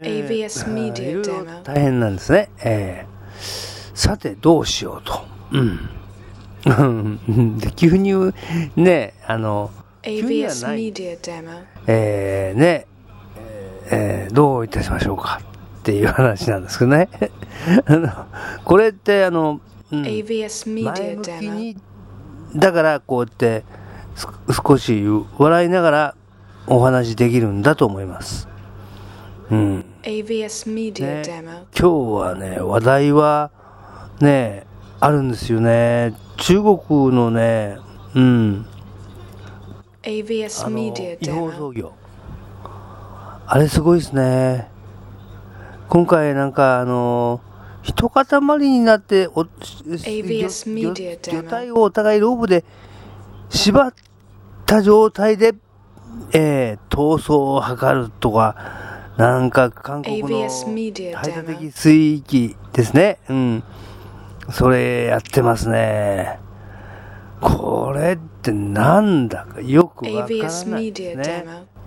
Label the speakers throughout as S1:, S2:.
S1: AVS
S2: い
S1: Media
S2: ろいろ
S1: Demo.
S2: 大変なんですね。えーさて、どうしようと。うん。で急に、ね、あの、急には
S1: AVS
S2: ない
S1: Media Demo.
S2: えーね、えーどういたしましょうかっていう話なんですけどね。あのこれって、あの、うん
S1: AVS
S2: 前
S1: Media
S2: 向き
S1: Demo.
S2: に、だからこうやってす少し笑いながらお話できるんだと思います。うん。
S1: AVS Media
S2: ね
S1: Demo.
S2: 今日はね、話題はね、あるんですよね。中国のね、うん、
S1: AVS Media
S2: 違法
S1: Demo.
S2: 操業。あれすごいですね。今回なんかあの、一塊になってお、
S1: ABS
S2: 魚
S1: Media
S2: 魚
S1: Demo
S2: 体をお互いロープで縛った状態で、えー逃走を図るとか、なんか韓国の排他.的水域ですね。うん。それやってますね。これってなんだかよくわからないですね。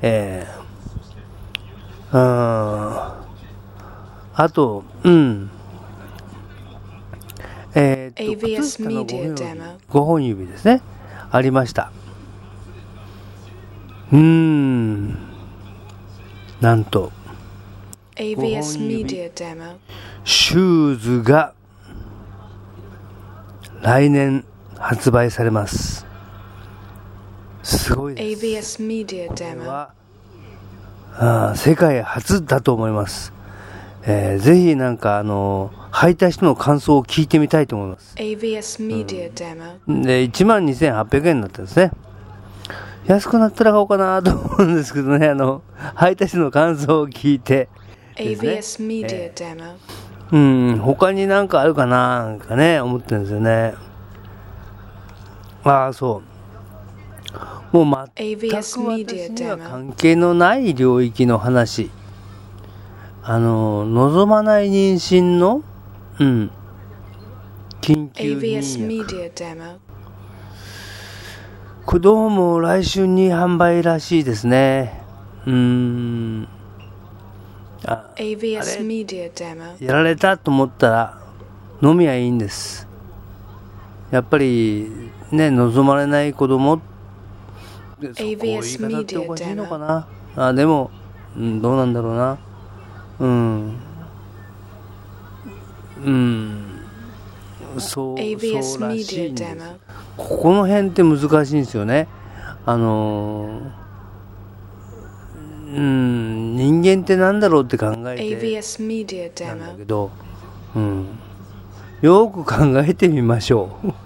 S2: ええうん。あと、うん。えー、と
S1: AVS
S2: 靴下の
S1: Media
S2: 5本指5本指ですね。ありました。うーん。なんと、
S1: AVS
S2: 5本指
S1: Media Demo.
S2: シューズが来年発売されます。すごいです。
S1: AVS Media
S2: これ
S1: Demo.
S2: はあー世界初だと思います。えーぜひなんかあの履いた人の感想を聞いてみたいと思います。
S1: AVS Media Demo.
S2: で、12,800円になったんですね。安くなったら買おうかなと思うんですけどね、あの、履いた人の感想を聞いて。ですね
S1: AVS Media
S2: え
S1: Demo.
S2: うん、他になんかあるかななんかね、思ってるんですよね。ああ、そう。もう全く私には.関係のない領域の話。あの、望まない妊娠の、うん、緊急妊薬。どうも来週に販売らしいですね。うーん。あ、
S1: AVS Media Demo.
S2: やられたと思ったら飲みはいいんです。やっぱりね望まれない子供。でそこういう言い
S1: ABS
S2: 方っておかしいのかな？あでも、うん、どうなんだろうな。うん。うん。そうそうらしい
S1: Media
S2: んです
S1: Demo.
S2: ここの辺って難しいんですよね。あのーうん人間ってなんだろうって考えてなんだ.けど、うん、よく考えてみましょう。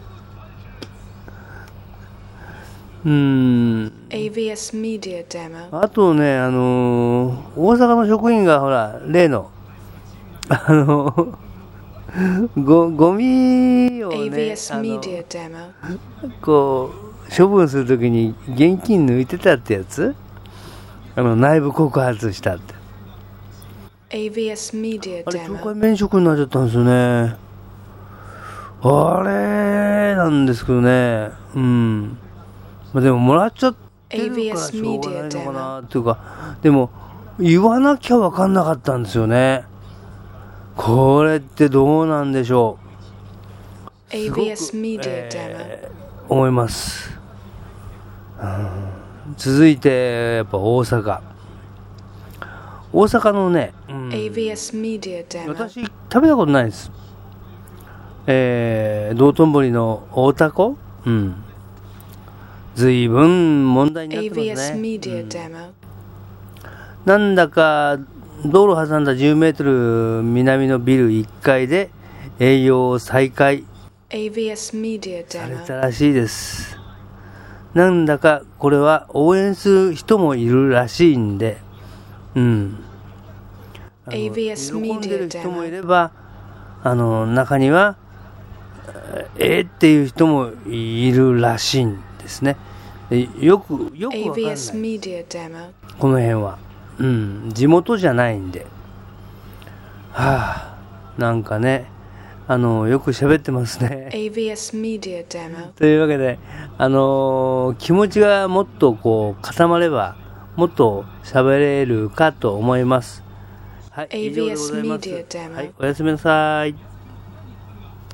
S2: うーん、
S1: AVS Media Demo.
S2: あとね、あのー大阪の職員がほら、例の、あのご、ゴミをね、
S1: AVS
S2: あの
S1: Media Demo.
S2: こう、処分するときに現金抜いてたってやつ？あの、内部告発したって。
S1: AVS Media
S2: あれ、懲.戒免職になっちゃったんですよね。あれなんですけどね。うん。まあ、でも、もらっちゃってるから
S1: ABS
S2: しょうがないのかなっていうか、でも、言わなきゃ分かんなかったんですよね。これってどうなんでしょう。すごく
S1: ABS Media Demo.
S2: えー思います。うん続いて、やっぱ大阪。大阪のね、うん.私食べたことないですえー、道頓堀の大タコうん随分問題になってますね、うん.なんだか道路挟んだ10メートル南のビル1階で営業を再開され.たらしいですなんだかこれは応援する人もいるらしいんで。うん。
S1: ABS
S2: 喜んでる人もいればあの中にはえーっていう人もいるらしいんですね。でよくよくわかんない.この辺は。うん。地元じゃないんで。はあなんかねあのよく喋ってますね
S1: AVS Media Demo.
S2: というわけで、あのー気持ちがもっとこう固まれば、もっと喋れるかと思います。はい、
S1: AVS Media Demo
S2: はい、おやすみなさい。